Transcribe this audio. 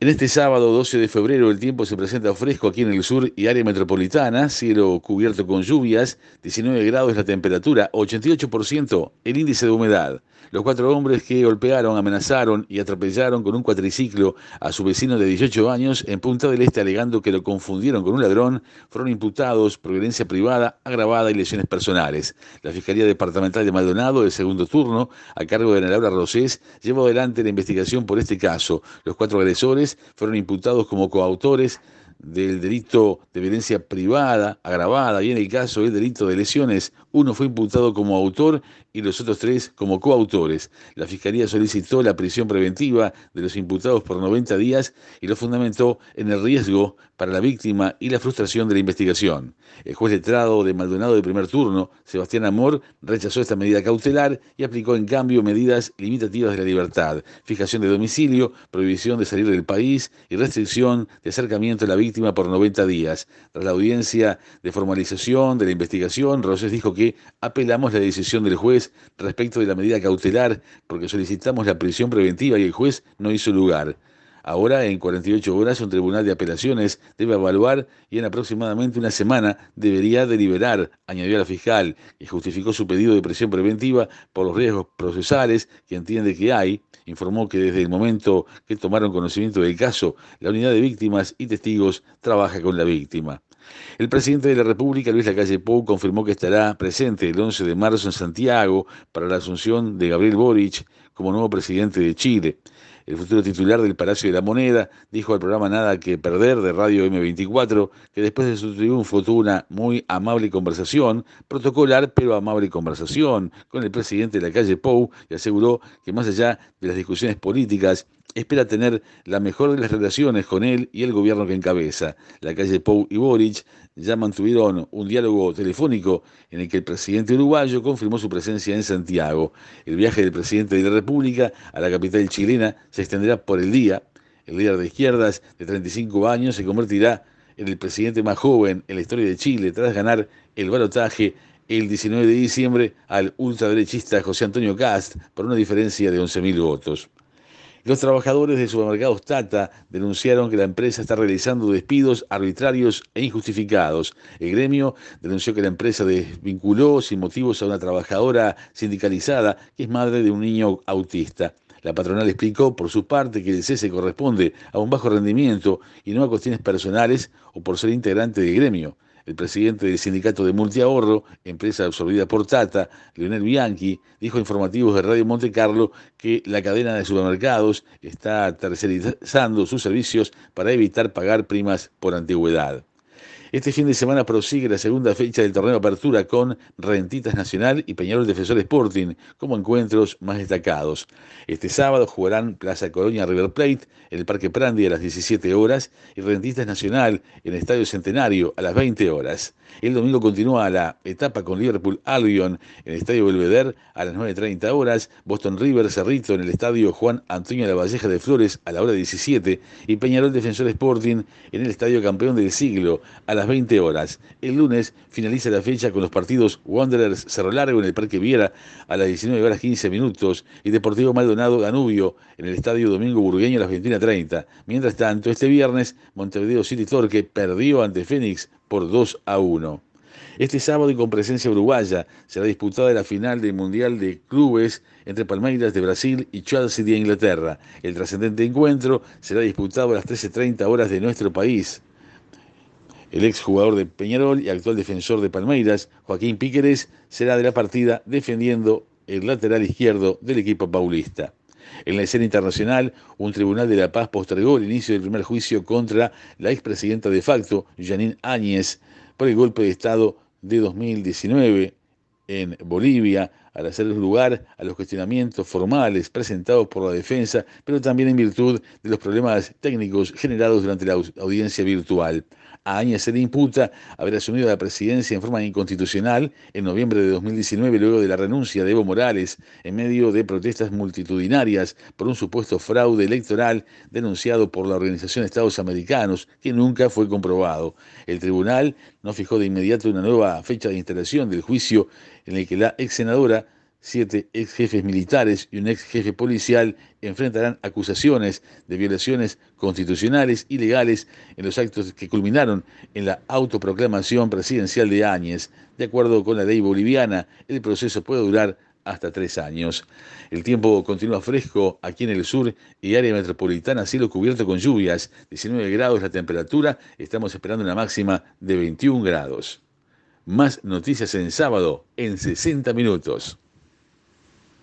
En este sábado 12 de febrero el tiempo se presenta fresco aquí en el sur y área metropolitana, cielo cubierto con lluvias, 19 grados la temperatura, 88% el índice de humedad. Los cuatro hombres que golpearon, amenazaron y atropellaron con un cuatriciclo a su vecino de 18 años en Punta del Este alegando que lo confundieron con un ladrón fueron imputados por violencia privada, agravada y lesiones personales. La Fiscalía Departamental de Maldonado, de segundo turno, a cargo de Ana Laura Rosés, llevó adelante la investigación por este caso. Los cuatro agresores fueron imputados como coautores del delito de violencia privada, agravada, y en el caso del delito de lesiones, uno fue imputado como autor y los otros tres como coautores. La Fiscalía solicitó la prisión preventiva de los imputados por 90 días y lo fundamentó en el riesgo para la víctima y la frustración de la investigación. El juez letrado de Maldonado de primer turno, Sebastián Amor, rechazó esta medida cautelar y aplicó en cambio medidas limitativas de la libertad, fijación de domicilio, prohibición de salir del país y restricción de acercamiento a la víctima por 90 días. Tras la audiencia de formalización de la investigación, Rosés dijo que apelamos la decisión del juez respecto de la medida cautelar porque solicitamos la prisión preventiva y el juez no hizo lugar. Ahora, en 48 horas, un tribunal de apelaciones debe evaluar y en aproximadamente una semana debería deliberar, añadió la fiscal, que justificó su pedido de prisión preventiva por los riesgos procesales que entiende que hay. Informó que desde el momento que tomaron conocimiento del caso, la unidad de víctimas y testigos trabaja con la víctima. El presidente de la República, Luis Lacalle Pou, confirmó que estará presente el 11 de marzo en Santiago para la asunción de Gabriel Boric como nuevo presidente de Chile. El futuro titular del Palacio de la Moneda dijo al programa Nada que Perder de Radio M24 que después de su triunfo tuvo una muy amable conversación, protocolar pero amable conversación con el presidente de la calle Pou y aseguró que más allá de las discusiones políticas, espera tener la mejor de las relaciones con él y el gobierno que encabeza. La calle Pou y Boric ya mantuvieron un diálogo telefónico en el que el presidente uruguayo confirmó su presencia en Santiago. El viaje del presidente de la República a la capital chilena se extenderá por el día. El líder de izquierdas de 35 años se convertirá en el presidente más joven en la historia de Chile tras ganar el balotaje el 19 de diciembre al ultraderechista José Antonio Cast por una diferencia de 11.000 votos. Los trabajadores de supermercados Tata denunciaron que la empresa está realizando despidos arbitrarios e injustificados. El gremio denunció que la empresa desvinculó sin motivos a una trabajadora sindicalizada que es madre de un niño autista. La patronal explicó por su parte que el cese corresponde a un bajo rendimiento y no a cuestiones personales o por ser integrante del gremio. El presidente del sindicato de Multiahorro, empresa absorbida por Tata, Leonel Bianchi, dijo a informativos de Radio Monte Carlo que la cadena de supermercados está tercerizando sus servicios para evitar pagar primas por antigüedad. Este fin de semana prosigue la segunda fecha del torneo Apertura con Rentitas Nacional y Peñarol Defensor Sporting como encuentros más destacados. Este sábado jugarán Plaza Colonia River Plate en el Parque Prandi a las 17 horas y Rentistas Nacional en el Estadio Centenario a las 20 horas. El domingo continúa la etapa con Liverpool Albion en el Estadio Belvedere a las 9.30 horas, Boston River Cerrito en el Estadio Juan Antonio de la Valleja de Flores a la hora 17 y Peñarol Defensor Sporting en el Estadio Campeón del Siglo a las 20 horas. El lunes finaliza la fecha con los partidos Wanderers Cerro Largo en el Parque Viera a las 19 horas 15 minutos y Deportivo Maldonado Danubio en el Estadio Domingo Burgueño a las 21.30. Mientras tanto, este viernes Montevideo City Torque perdió ante Fénix por 2 a 1. Este sábado y con presencia uruguaya será disputada la final del Mundial de Clubes entre Palmeiras de Brasil y Chelsea de Inglaterra. El trascendente encuentro será disputado a las 13.30 horas de nuestro país. El exjugador de Peñarol y actual defensor de Palmeiras, Joaquín Píqueres, será de la partida defendiendo el lateral izquierdo del equipo paulista. En la escena internacional, un tribunal de la paz postergó el inicio del primer juicio contra la expresidenta de facto, Janine Áñez, por el golpe de Estado de 2019 en Bolivia, al hacer lugar a los cuestionamientos formales presentados por la defensa, pero también en virtud de los problemas técnicos generados durante la audiencia virtual. A Áñez se le imputa haber asumido la presidencia en forma inconstitucional en noviembre de 2019 luego de la renuncia de Evo Morales en medio de protestas multitudinarias por un supuesto fraude electoral denunciado por la Organización de Estados Americanos que nunca fue comprobado. El tribunal no fijó de inmediato una nueva fecha de instalación del juicio en el que la ex senadora siete ex jefes militares y un ex jefe policial enfrentarán acusaciones de violaciones constitucionales y legales en los actos que culminaron en la autoproclamación presidencial de Áñez. De acuerdo con la ley boliviana, el proceso puede durar hasta tres años. El tiempo continúa fresco aquí en el sur y área metropolitana, cielo cubierto con lluvias, 19 grados la temperatura, estamos esperando una máxima de 21 grados. Más noticias en sábado en 60 minutos.